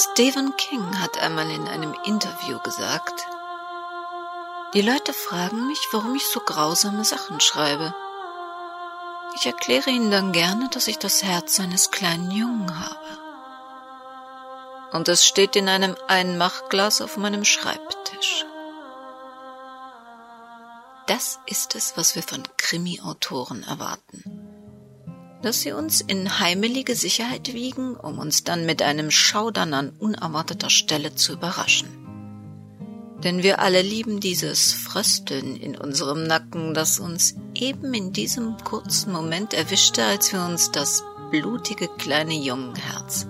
Stephen King hat einmal in einem Interview gesagt, die Leute fragen mich, warum ich so grausame Sachen schreibe. Ich erkläre ihnen dann gerne, dass ich das Herz eines kleinen Jungen habe. Und es steht in einem Einmachglas auf meinem Schreibtisch. Das ist es, was wir von Krimi-Autoren erwarten. Dass sie uns in heimelige Sicherheit wiegen, um uns dann mit einem Schaudern an unerwarteter Stelle zu überraschen. Denn wir alle lieben dieses Frösteln in unserem Nacken, das uns eben in diesem kurzen Moment erwischte, als wir uns das blutige kleine Jungenherz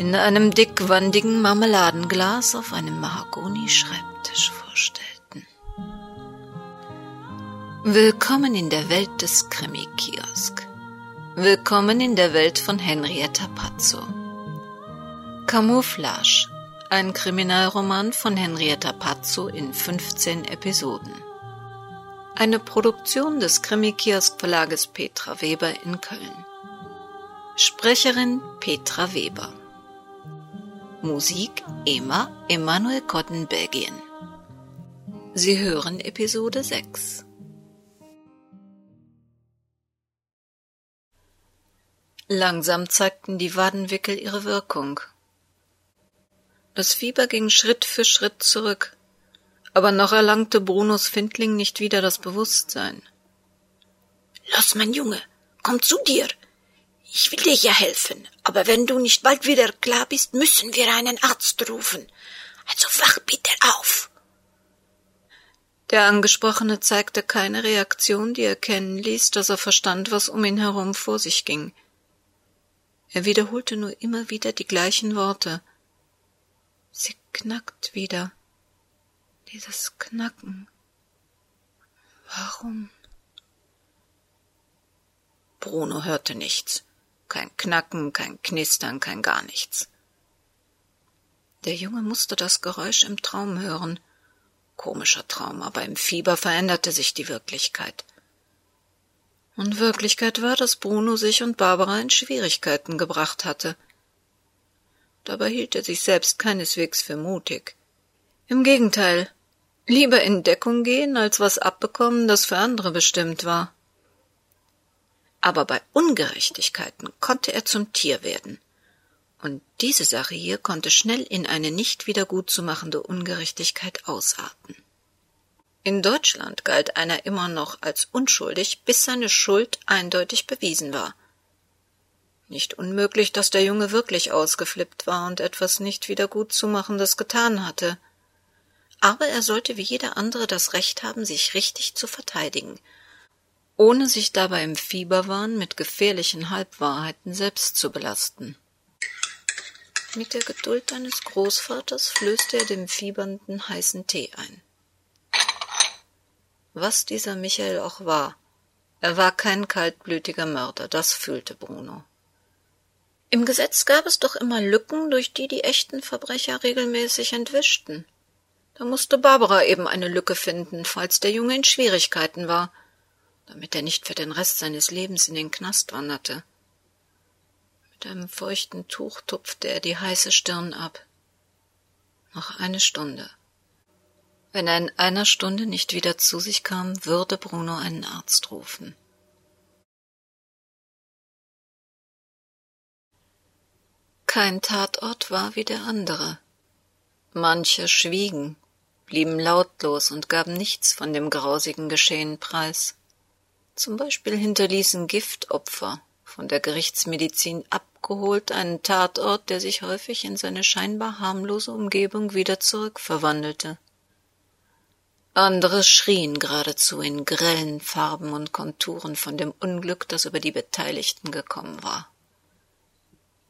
in einem dickwandigen Marmeladenglas auf einem Mahagoni-Schreibtisch vorstellten. Willkommen in der Welt des Krimi-Kiosk. Willkommen in der Welt von Henrietta Pazzo. Camouflage ein Kriminalroman von Henrietta Pazzo in 15 Episoden. Eine Produktion des Krimi-Kiosk-Verlages Petra Weber in Köln. Sprecherin Petra Weber. Musik Emma Emanuel Cotton Belgien. Sie hören Episode 6. Langsam zeigten die Wadenwickel ihre Wirkung. Das Fieber ging Schritt für Schritt zurück, aber noch erlangte Brunos Findling nicht wieder das Bewusstsein. Los, mein Junge, komm zu dir. Ich will dir ja helfen, aber wenn du nicht bald wieder klar bist, müssen wir einen Arzt rufen. Also wach bitte auf. Der Angesprochene zeigte keine Reaktion, die erkennen ließ, dass er verstand, was um ihn herum vor sich ging. Er wiederholte nur immer wieder die gleichen Worte. Sie knackt wieder. Dieses Knacken. Warum? Bruno hörte nichts. Kein Knacken, kein Knistern, kein gar nichts. Der Junge musste das Geräusch im Traum hören. Komischer Traum, aber im Fieber veränderte sich die Wirklichkeit. Und Wirklichkeit war, dass Bruno sich und Barbara in Schwierigkeiten gebracht hatte – Dabei hielt er sich selbst keineswegs für mutig. Im Gegenteil, lieber in Deckung gehen, als was abbekommen, das für andere bestimmt war. Aber bei Ungerechtigkeiten konnte er zum Tier werden. Und diese Sache hier konnte schnell in eine nicht wieder gut zu machende Ungerechtigkeit ausarten. In Deutschland galt einer immer noch als unschuldig, bis seine Schuld eindeutig bewiesen war. Nicht unmöglich, dass der Junge wirklich ausgeflippt war und etwas nicht wieder Gutzumachendes getan hatte. Aber er sollte wie jeder andere das Recht haben, sich richtig zu verteidigen, ohne sich dabei im Fieberwahn mit gefährlichen Halbwahrheiten selbst zu belasten. Mit der Geduld eines Großvaters flößte er dem Fiebernden heißen Tee ein. Was dieser Michael auch war, er war kein kaltblütiger Mörder, das fühlte Bruno. Im Gesetz gab es doch immer Lücken, durch die die echten Verbrecher regelmäßig entwischten. Da musste Barbara eben eine Lücke finden, falls der Junge in Schwierigkeiten war, damit er nicht für den Rest seines Lebens in den Knast wanderte. Mit einem feuchten Tuch tupfte er die heiße Stirn ab. Noch eine Stunde. Wenn er in einer Stunde nicht wieder zu sich kam, würde Bruno einen Arzt rufen. Kein Tatort war wie der andere. Manche schwiegen, blieben lautlos und gaben nichts von dem grausigen Geschehen preis. Zum Beispiel hinterließen Giftopfer, von der Gerichtsmedizin abgeholt, einen Tatort, der sich häufig in seine scheinbar harmlose Umgebung wieder zurückverwandelte. Andere schrien geradezu in grellen Farben und Konturen von dem Unglück, das über die Beteiligten gekommen war.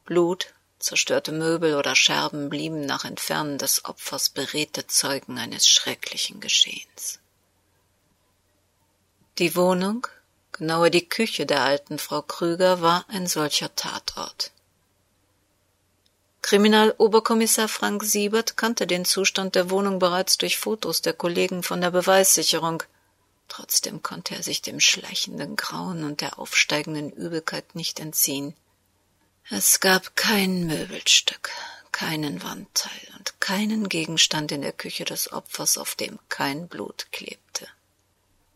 Blut, Zerstörte Möbel oder Scherben blieben nach Entfernen des Opfers beredte Zeugen eines schrecklichen Geschehens. Die Wohnung, genauer die Küche der alten Frau Krüger, war ein solcher Tatort. Kriminaloberkommissar Frank Siebert kannte den Zustand der Wohnung bereits durch Fotos der Kollegen von der Beweissicherung. Trotzdem konnte er sich dem schleichenden Grauen und der aufsteigenden Übelkeit nicht entziehen. Es gab kein Möbelstück, keinen Wandteil und keinen Gegenstand in der Küche des Opfers, auf dem kein Blut klebte.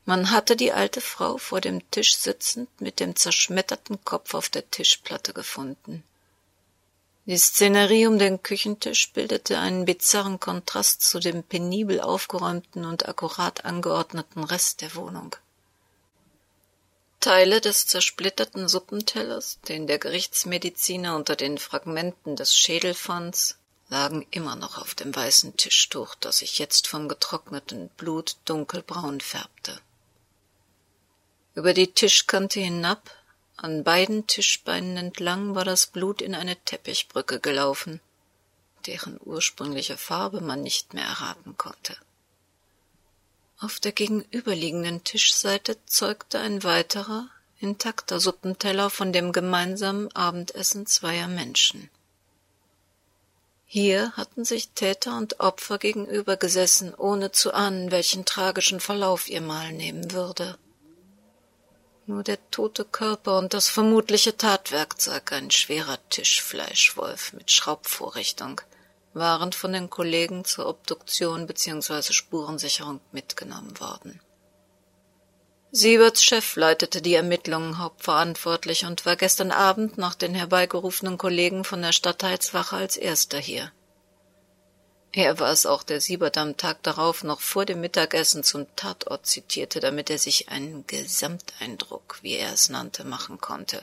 Man hatte die alte Frau vor dem Tisch sitzend mit dem zerschmetterten Kopf auf der Tischplatte gefunden. Die Szenerie um den Küchentisch bildete einen bizarren Kontrast zu dem penibel aufgeräumten und akkurat angeordneten Rest der Wohnung. Teile des zersplitterten Suppentellers, den der Gerichtsmediziner unter den Fragmenten des Schädel fand, lagen immer noch auf dem weißen Tischtuch, das sich jetzt vom getrockneten Blut dunkelbraun färbte. Über die Tischkante hinab an beiden Tischbeinen entlang war das Blut in eine Teppichbrücke gelaufen, deren ursprüngliche Farbe man nicht mehr erraten konnte. Auf der gegenüberliegenden Tischseite zeugte ein weiterer, intakter Suppenteller von dem gemeinsamen Abendessen zweier Menschen. Hier hatten sich Täter und Opfer gegenüber gesessen, ohne zu ahnen, welchen tragischen Verlauf ihr Mahl nehmen würde. Nur der tote Körper und das vermutliche Tatwerkzeug, ein schwerer Tischfleischwolf mit Schraubvorrichtung, waren von den Kollegen zur Obduktion bzw. Spurensicherung mitgenommen worden. Sieberts Chef leitete die Ermittlungen hauptverantwortlich und war gestern Abend nach den herbeigerufenen Kollegen von der Stadtheitswache als erster hier. Er war es auch, der Siebert am Tag darauf noch vor dem Mittagessen zum Tatort zitierte, damit er sich einen Gesamteindruck, wie er es nannte, machen konnte.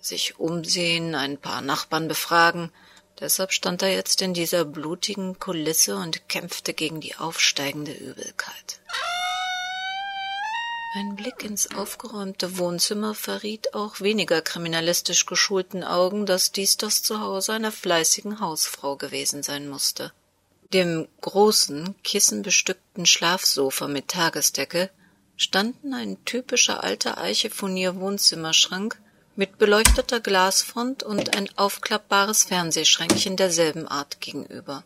Sich umsehen, ein paar Nachbarn befragen, deshalb stand er jetzt in dieser blutigen Kulisse und kämpfte gegen die aufsteigende Übelkeit. Ein Blick ins aufgeräumte Wohnzimmer verriet auch weniger kriminalistisch geschulten Augen, dass dies das Zuhause einer fleißigen Hausfrau gewesen sein musste dem großen, kissenbestückten Schlafsofa mit Tagesdecke standen ein typischer alter Eiche-Furnier-Wohnzimmerschrank mit beleuchteter Glasfront und ein aufklappbares Fernsehschränkchen derselben Art gegenüber.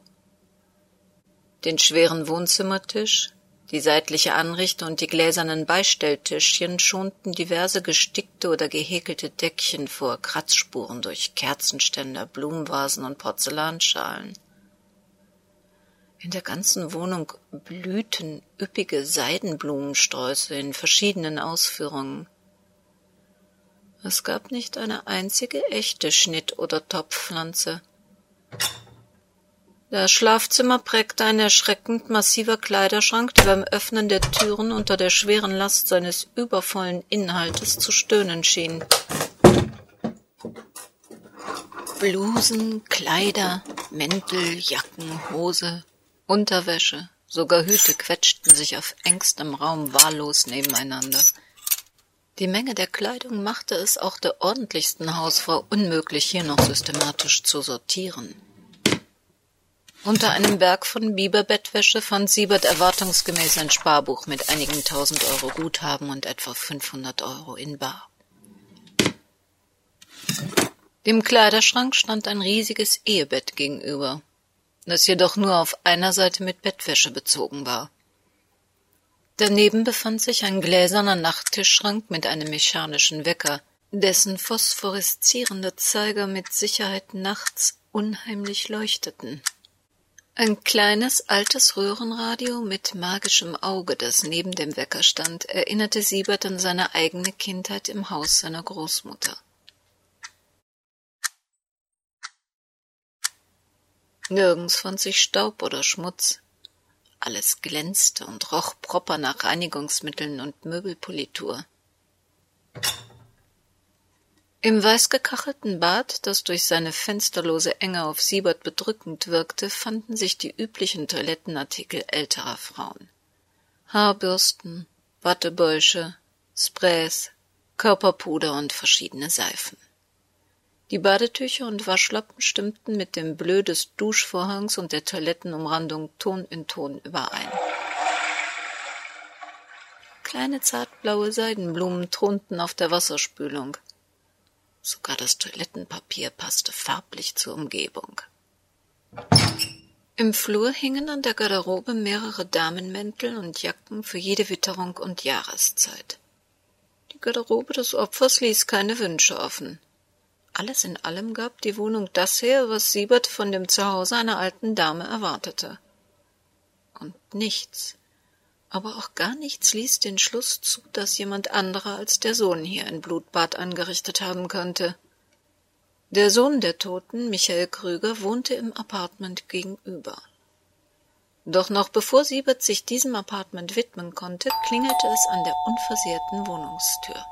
Den schweren Wohnzimmertisch, die seitliche Anrichte und die gläsernen Beistelltischchen schonten diverse gestickte oder gehäkelte Deckchen vor Kratzspuren durch Kerzenständer, Blumenvasen und Porzellanschalen. In der ganzen Wohnung blühten üppige Seidenblumensträuße in verschiedenen Ausführungen. Es gab nicht eine einzige echte Schnitt- oder Topfpflanze. Das Schlafzimmer prägte ein erschreckend massiver Kleiderschrank, der beim Öffnen der Türen unter der schweren Last seines übervollen Inhaltes zu stöhnen schien. Blusen, Kleider, Mäntel, Jacken, Hose, Unterwäsche, sogar Hüte quetschten sich auf engstem Raum wahllos nebeneinander. Die Menge der Kleidung machte es auch der ordentlichsten Hausfrau unmöglich, hier noch systematisch zu sortieren. Unter einem Berg von Biberbettwäsche fand Siebert erwartungsgemäß ein Sparbuch mit einigen tausend Euro Guthaben und etwa 500 Euro in Bar. Dem Kleiderschrank stand ein riesiges Ehebett gegenüber, das jedoch nur auf einer Seite mit Bettwäsche bezogen war. Daneben befand sich ein gläserner Nachttischschrank mit einem mechanischen Wecker, dessen phosphoreszierende Zeiger mit Sicherheit nachts unheimlich leuchteten. Ein kleines altes Röhrenradio mit magischem Auge, das neben dem Wecker stand, erinnerte Siebert an seine eigene Kindheit im Haus seiner Großmutter. Nirgends fand sich Staub oder Schmutz. Alles glänzte und roch proper nach Reinigungsmitteln und Möbelpolitur. Im weißgekachelten Bad, das durch seine fensterlose Enge auf Siebert bedrückend wirkte, fanden sich die üblichen Toilettenartikel älterer Frauen. Haarbürsten, Wattebäusche, Sprays, Körperpuder und verschiedene Seifen. Die Badetücher und Waschlappen stimmten mit dem Bleu des Duschvorhangs und der Toilettenumrandung Ton in Ton überein. Kleine zartblaue Seidenblumen thronten auf der Wasserspülung. Sogar das Toilettenpapier passte farblich zur Umgebung. Im Flur hingen an der Garderobe mehrere Damenmäntel und Jacken für jede Witterung und Jahreszeit. Die Garderobe des Opfers ließ keine Wünsche offen. Alles in allem gab die Wohnung das her, was Siebert von dem Zuhause einer alten Dame erwartete. Und nichts, aber auch gar nichts ließ den Schluss zu, dass jemand anderer als der Sohn hier ein Blutbad angerichtet haben könnte. Der Sohn der Toten, Michael Krüger, wohnte im Apartment gegenüber. Doch noch bevor Siebert sich diesem Apartment widmen konnte, klingelte es an der unversehrten Wohnungstür.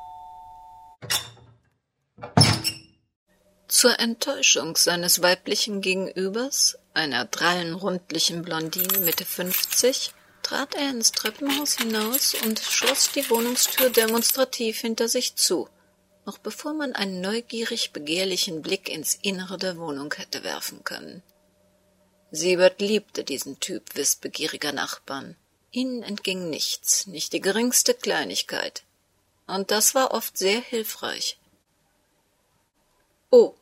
Zur Enttäuschung seines weiblichen Gegenübers, einer drallen rundlichen Blondine Mitte fünfzig, trat er ins Treppenhaus hinaus und schloss die Wohnungstür demonstrativ hinter sich zu, noch bevor man einen neugierig begehrlichen Blick ins Innere der Wohnung hätte werfen können. Siebert liebte diesen Typ wissbegieriger Nachbarn. Ihnen entging nichts, nicht die geringste Kleinigkeit. Und das war oft sehr hilfreich. Oh,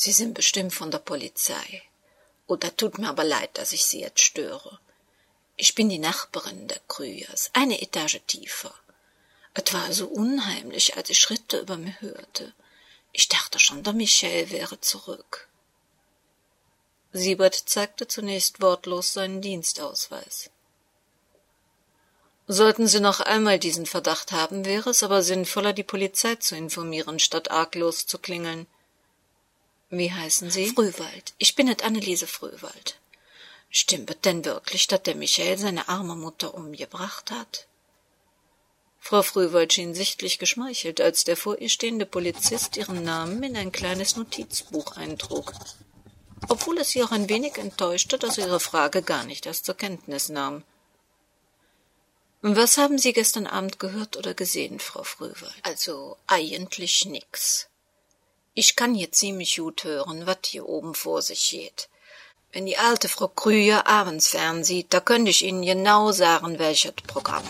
Sie sind bestimmt von der Polizei. Oh, da tut mir aber leid, dass ich Sie jetzt störe. Ich bin die Nachbarin der Krügers, eine Etage tiefer. Es war so unheimlich, als ich Schritte über mir hörte. Ich dachte schon, der Michel wäre zurück. Siebert zeigte zunächst wortlos seinen Dienstausweis. Sollten Sie noch einmal diesen Verdacht haben, wäre es aber sinnvoller, die Polizei zu informieren, statt arglos zu klingeln. Wie heißen Sie? Frühwald. Ich bin et Anneliese Frühwald. Stimmt denn wirklich, dass der Michael seine arme Mutter umgebracht hat? Frau Frühwald schien sichtlich geschmeichelt, als der vor ihr stehende Polizist ihren Namen in ein kleines Notizbuch eintrug, obwohl es sie auch ein wenig enttäuschte, dass er ihre Frage gar nicht erst zur Kenntnis nahm. Was haben Sie gestern Abend gehört oder gesehen, Frau Frühwald? Also eigentlich nix. Ich kann hier ziemlich gut hören, wat hier oben vor sich geht. Wenn die alte Frau Krüger abends fernsieht, da könnte ich Ihnen genau sagen, welches Programm.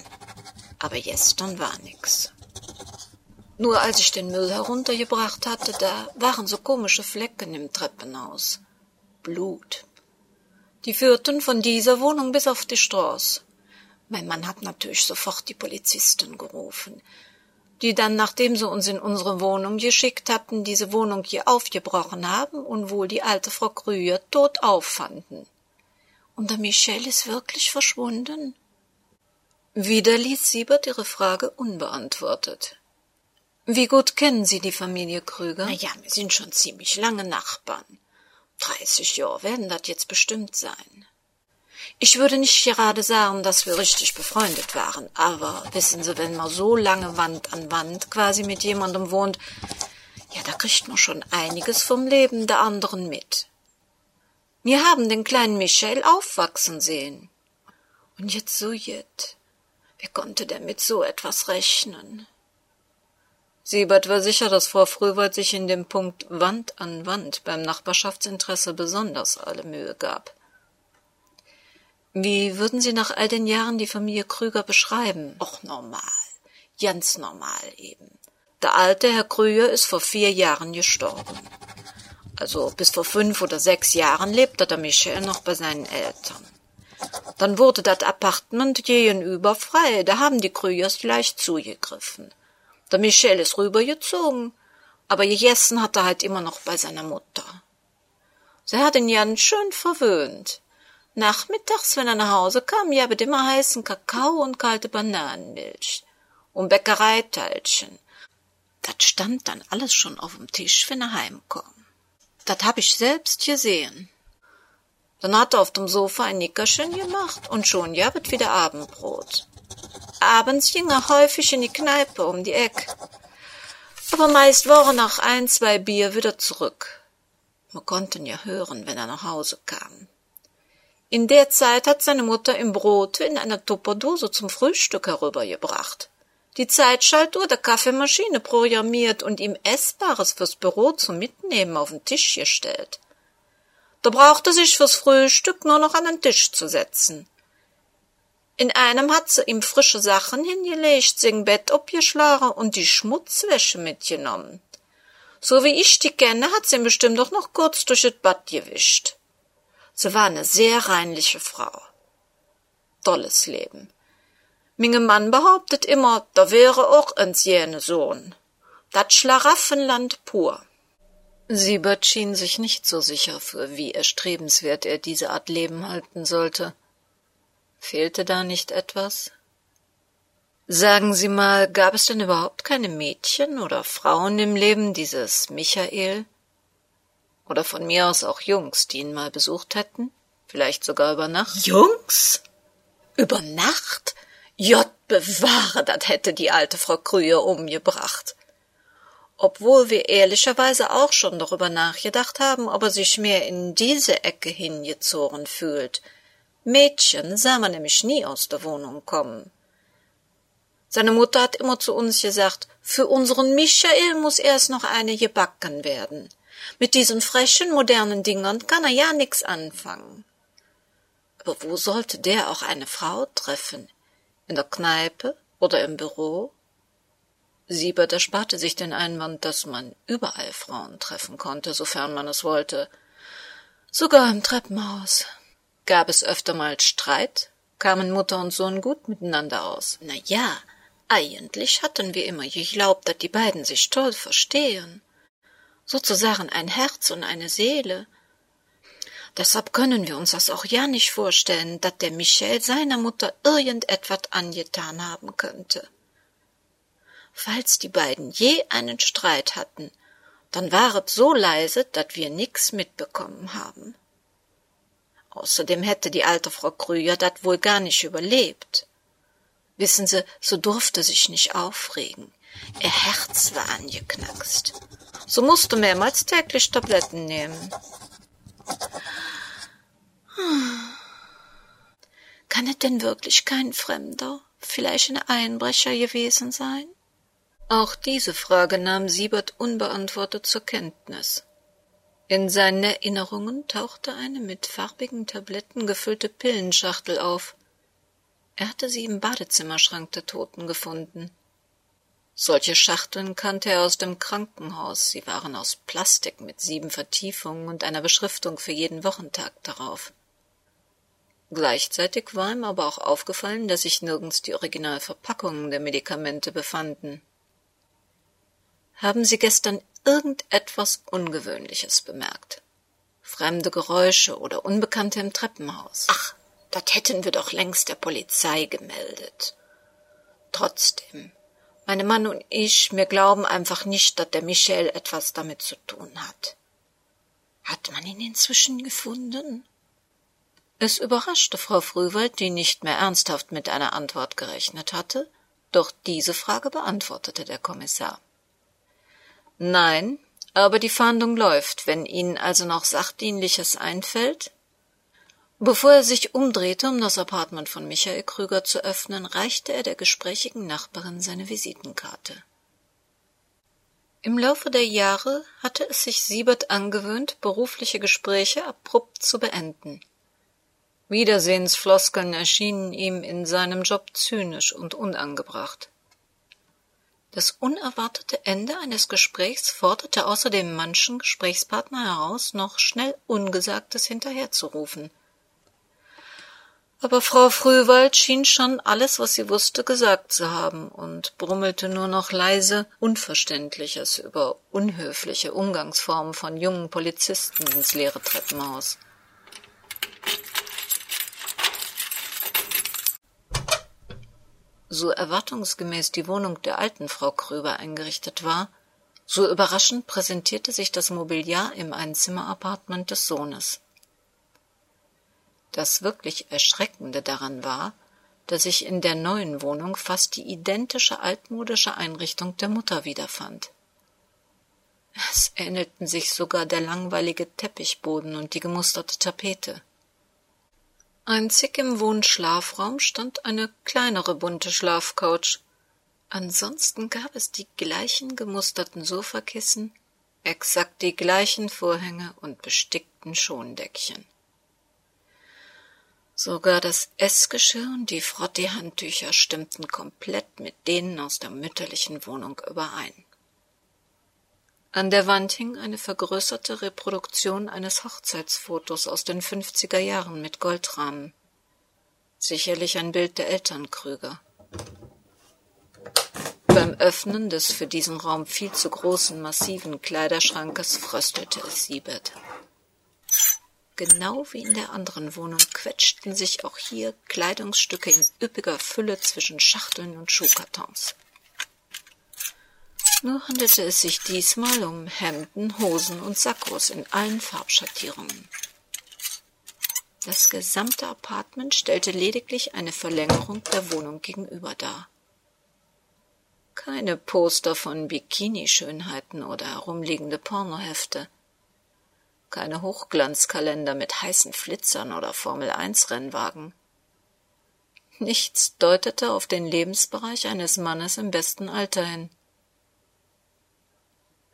Aber gestern war nix. Nur als ich den Müll heruntergebracht hatte, da waren so komische Flecken im Treppenhaus. Blut. Die führten von dieser Wohnung bis auf die Straße. Mein Mann hat natürlich sofort die Polizisten gerufen die dann, nachdem sie uns in unsere Wohnung geschickt hatten, diese Wohnung hier aufgebrochen haben und wohl die alte Frau Krüger tot auffanden. Und der Michel ist wirklich verschwunden? Wieder ließ Siebert ihre Frage unbeantwortet. Wie gut kennen Sie die Familie Krüger? Na ja, wir sind schon ziemlich lange Nachbarn. Dreißig Jahre werden das jetzt bestimmt sein. Ich würde nicht gerade sagen, dass wir richtig befreundet waren, aber wissen Sie, wenn man so lange Wand an Wand quasi mit jemandem wohnt, ja, da kriegt man schon einiges vom Leben der anderen mit. Wir haben den kleinen Michel aufwachsen sehen. Und jetzt so jet. Wer konnte denn mit so etwas rechnen? Siebert war sicher, dass Frau Frühwald sich in dem Punkt Wand an Wand beim Nachbarschaftsinteresse besonders alle Mühe gab. Wie würden Sie nach all den Jahren die Familie Krüger beschreiben? Och, normal. Ganz normal eben. Der alte Herr Krüger ist vor vier Jahren gestorben. Also bis vor fünf oder sechs Jahren lebte der Michel noch bei seinen Eltern. Dann wurde das Appartement gegenüber frei, da haben die Krügers gleich zugegriffen. Der Michel ist rübergezogen, aber gegessen hat er halt immer noch bei seiner Mutter. Sie hat ihn ganz schön verwöhnt. Nachmittags, wenn er nach Hause kam, gab immer heißen Kakao und kalte Bananenmilch. Und Bäckereiteilchen. Das stand dann alles schon auf dem Tisch, wenn er heimkam. Das hab ich selbst gesehen. Dann hat er auf dem Sofa ein Nickerchen gemacht und schon gabet wieder Abendbrot. Abends ging er häufig in die Kneipe um die Eck. Aber meist war er nach ein, zwei Bier wieder zurück. Man konnten ja hören, wenn er nach Hause kam. In der Zeit hat seine Mutter im Brot in einer Tupperdose zum Frühstück herübergebracht, die Zeitschaltuhr der Kaffeemaschine programmiert und ihm Essbares fürs Büro zum Mitnehmen auf den Tisch gestellt. Da brauchte sich fürs Frühstück nur noch an den Tisch zu setzen. In einem hat sie ihm frische Sachen hingelegt, sein Bett abgeschlagen und die Schmutzwäsche mitgenommen. So wie ich die kenne, hat sie ihn bestimmt doch noch kurz durch das Bad gewischt. Sie war eine sehr reinliche Frau. Tolles Leben. Minge Mann behauptet immer, da wäre auch ein jene Sohn. Dat Schlaraffenland pur. Siebert schien sich nicht so sicher, für wie erstrebenswert er diese Art Leben halten sollte. Fehlte da nicht etwas? Sagen Sie mal, gab es denn überhaupt keine Mädchen oder Frauen im Leben dieses Michael? Oder von mir aus auch Jungs, die ihn mal besucht hätten? Vielleicht sogar über Nacht? Jungs? Über Nacht? Jott bewahre, dat hätte die alte Frau Krüger umgebracht obwohl wir ehrlicherweise auch schon darüber nachgedacht haben, ob er sich mehr in diese Ecke hingezogen fühlt. Mädchen sah man nämlich nie aus der Wohnung kommen. Seine Mutter hat immer zu uns gesagt, für unseren Michael muss erst noch eine gebacken werden. Mit diesen frechen, modernen Dingern kann er ja nix anfangen. Aber wo sollte der auch eine Frau treffen? In der Kneipe oder im Büro? Siebert ersparte sich den Einwand, dass man überall Frauen treffen konnte, sofern man es wollte. Sogar im Treppenhaus. Gab es öfter mal Streit? Kamen Mutter und Sohn gut miteinander aus? Na ja, eigentlich hatten wir immer geglaubt, dass die beiden sich toll verstehen. Sozusagen ein Herz und eine Seele. Deshalb können wir uns das auch ja nicht vorstellen, dass der Michel seiner Mutter irgendetwas angetan haben könnte. Falls die beiden je einen Streit hatten, dann waret so leise, dat wir nix mitbekommen haben. Außerdem hätte die alte Frau Krüger dat wohl gar nicht überlebt. Wissen Sie, so durfte sich nicht aufregen. Ihr Herz war angeknackst. So musste mehrmals täglich Tabletten nehmen. Kann es denn wirklich kein Fremder, vielleicht ein Einbrecher gewesen sein? Auch diese Frage nahm Siebert unbeantwortet zur Kenntnis. In seinen Erinnerungen tauchte eine mit farbigen Tabletten gefüllte Pillenschachtel auf. Er hatte sie im Badezimmerschrank der Toten gefunden. Solche Schachteln kannte er aus dem Krankenhaus. Sie waren aus Plastik mit sieben Vertiefungen und einer Beschriftung für jeden Wochentag darauf. Gleichzeitig war ihm aber auch aufgefallen, dass sich nirgends die Originalverpackungen der Medikamente befanden. Haben Sie gestern irgendetwas Ungewöhnliches bemerkt? Fremde Geräusche oder Unbekannte im Treppenhaus? Ach, das hätten wir doch längst der Polizei gemeldet. Trotzdem, meine Mann und ich, wir glauben einfach nicht, dass der Michel etwas damit zu tun hat. Hat man ihn inzwischen gefunden? Es überraschte Frau Frühwald, die nicht mehr ernsthaft mit einer Antwort gerechnet hatte, doch diese Frage beantwortete der Kommissar. Nein, aber die Fahndung läuft, wenn Ihnen also noch Sachdienliches einfällt. Bevor er sich umdrehte, um das Apartment von Michael Krüger zu öffnen, reichte er der gesprächigen Nachbarin seine Visitenkarte. Im Laufe der Jahre hatte es sich Siebert angewöhnt, berufliche Gespräche abrupt zu beenden. Wiedersehensfloskeln erschienen ihm in seinem Job zynisch und unangebracht. Das unerwartete Ende eines Gesprächs forderte außerdem manchen Gesprächspartner heraus, noch schnell Ungesagtes hinterherzurufen. Aber Frau Frühwald schien schon alles, was sie wusste, gesagt zu haben und brummelte nur noch leise Unverständliches über unhöfliche Umgangsformen von jungen Polizisten ins leere Treppenhaus. so erwartungsgemäß die Wohnung der alten Frau Kröber eingerichtet war, so überraschend präsentierte sich das Mobiliar im Einzimmerappartement des Sohnes. Das wirklich Erschreckende daran war, dass sich in der neuen Wohnung fast die identische altmodische Einrichtung der Mutter wiederfand. Es ähnelten sich sogar der langweilige Teppichboden und die gemusterte Tapete. Einzig im Wohnschlafraum stand eine kleinere bunte Schlafcouch. Ansonsten gab es die gleichen gemusterten Sofakissen, exakt die gleichen Vorhänge und bestickten Schondeckchen. Sogar das Essgeschirr und die Frottee-Handtücher stimmten komplett mit denen aus der mütterlichen Wohnung überein. An der Wand hing eine vergrößerte Reproduktion eines Hochzeitsfotos aus den fünfziger Jahren mit Goldrahmen. Sicherlich ein Bild der Eltern Krüger. Beim Öffnen des für diesen Raum viel zu großen, massiven Kleiderschrankes fröstelte es Siebert. Genau wie in der anderen Wohnung quetschten sich auch hier Kleidungsstücke in üppiger Fülle zwischen Schachteln und Schuhkartons. Nur handelte es sich diesmal um Hemden, Hosen und Sakkos in allen Farbschattierungen. Das gesamte Apartment stellte lediglich eine Verlängerung der Wohnung gegenüber dar. Keine Poster von Bikini-Schönheiten oder herumliegende Pornohefte. Keine Hochglanzkalender mit heißen Flitzern oder Formel-1-Rennwagen. Nichts deutete auf den Lebensbereich eines Mannes im besten Alter hin.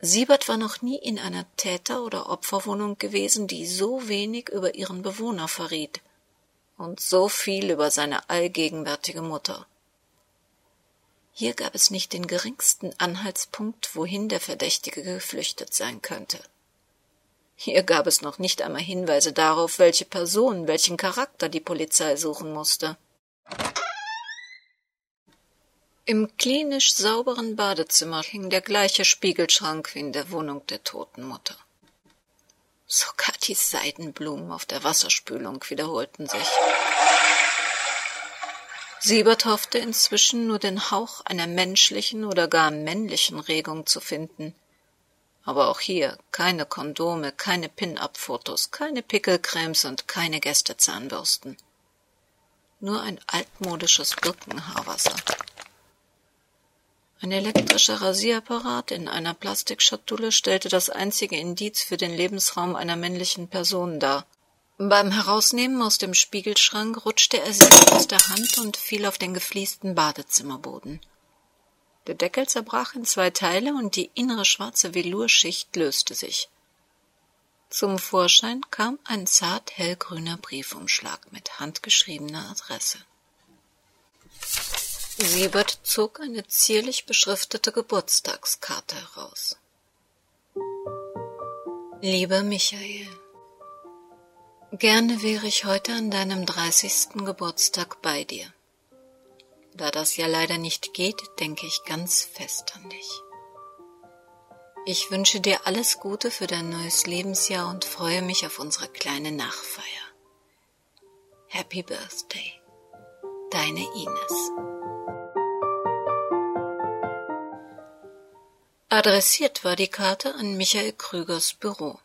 Siebert war noch nie in einer Täter- oder Opferwohnung gewesen, die so wenig über ihren Bewohner verriet und so viel über seine allgegenwärtige Mutter. Hier gab es nicht den geringsten Anhaltspunkt, wohin der Verdächtige geflüchtet sein könnte. Hier gab es noch nicht einmal Hinweise darauf, welche Person, welchen Charakter die Polizei suchen musste. Im klinisch sauberen Badezimmer hing der gleiche Spiegelschrank wie in der Wohnung der toten Mutter. Sogar die Seidenblumen auf der Wasserspülung wiederholten sich. Siebert hoffte inzwischen nur den Hauch einer menschlichen oder gar männlichen Regung zu finden. Aber auch hier keine Kondome, keine Pin-up-Fotos, keine Pickelcremes und keine Gästezahnbürsten. Nur ein altmodisches Birkenhaarwasser. Ein elektrischer Rasierapparat in einer Plastikschatulle stellte das einzige Indiz für den Lebensraum einer männlichen Person dar. Beim Herausnehmen aus dem Spiegelschrank rutschte er sie aus der Hand und fiel auf den gefliesten Badezimmerboden. Der Deckel zerbrach in zwei Teile und die innere schwarze Velurschicht löste sich. Zum Vorschein kam ein zart hellgrüner Briefumschlag mit handgeschriebener Adresse. Siebert zog eine zierlich beschriftete Geburtstagskarte heraus. Lieber Michael, gerne wäre ich heute an deinem dreißigsten Geburtstag bei dir. Da das ja leider nicht geht, denke ich ganz fest an dich. Ich wünsche dir alles Gute für dein neues Lebensjahr und freue mich auf unsere kleine Nachfeier. Happy Birthday. Deine Ines. Adressiert war die Karte an Michael Krügers Büro.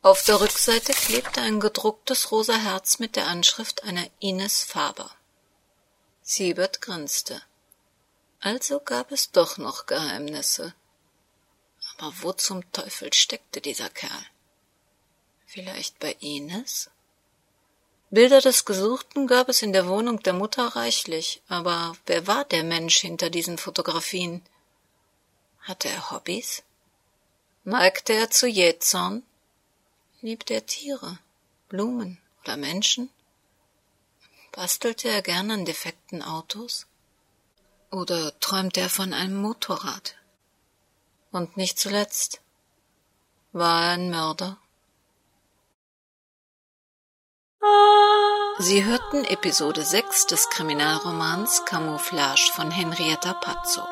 Auf der Rückseite klebte ein gedrucktes rosa Herz mit der Anschrift einer Ines Faber. Siebert grinste. Also gab es doch noch Geheimnisse. Aber wo zum Teufel steckte dieser Kerl? Vielleicht bei Ines? Bilder des Gesuchten gab es in der Wohnung der Mutter reichlich, aber wer war der Mensch hinter diesen Fotografien? Hatte er Hobbys? Neigte er zu Jähzorn? Liebte er Tiere, Blumen oder Menschen? Bastelte er gern an defekten Autos? Oder träumte er von einem Motorrad? Und nicht zuletzt, war er ein Mörder? Sie hörten Episode 6 des Kriminalromans Camouflage von Henrietta Pazzo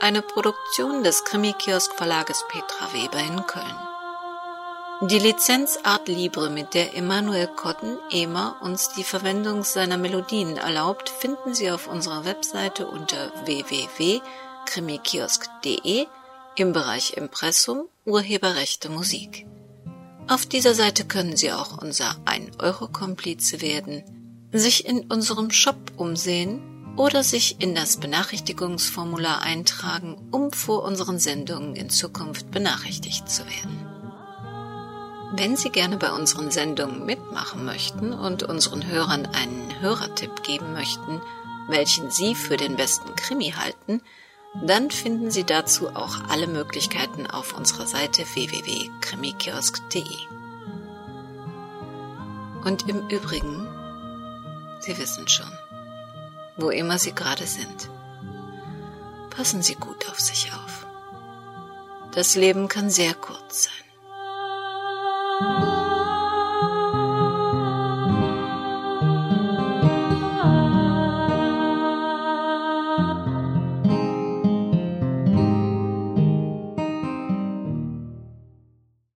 eine Produktion des Krimi-Kiosk Verlages Petra Weber in Köln. Die Lizenz Art Libre, mit der Emanuel Cotton EMA uns die Verwendung seiner Melodien erlaubt, finden Sie auf unserer Webseite unter www.krimikiosk.de im Bereich Impressum Urheberrechte Musik. Auf dieser Seite können Sie auch unser 1-Euro-Komplize werden, sich in unserem Shop umsehen oder sich in das Benachrichtigungsformular eintragen, um vor unseren Sendungen in Zukunft benachrichtigt zu werden. Wenn Sie gerne bei unseren Sendungen mitmachen möchten und unseren Hörern einen Hörertipp geben möchten, welchen Sie für den besten Krimi halten, dann finden Sie dazu auch alle Möglichkeiten auf unserer Seite www.krimikiosk.de. Und im Übrigen, Sie wissen schon, wo immer Sie gerade sind. Passen Sie gut auf sich auf. Das Leben kann sehr kurz sein. love.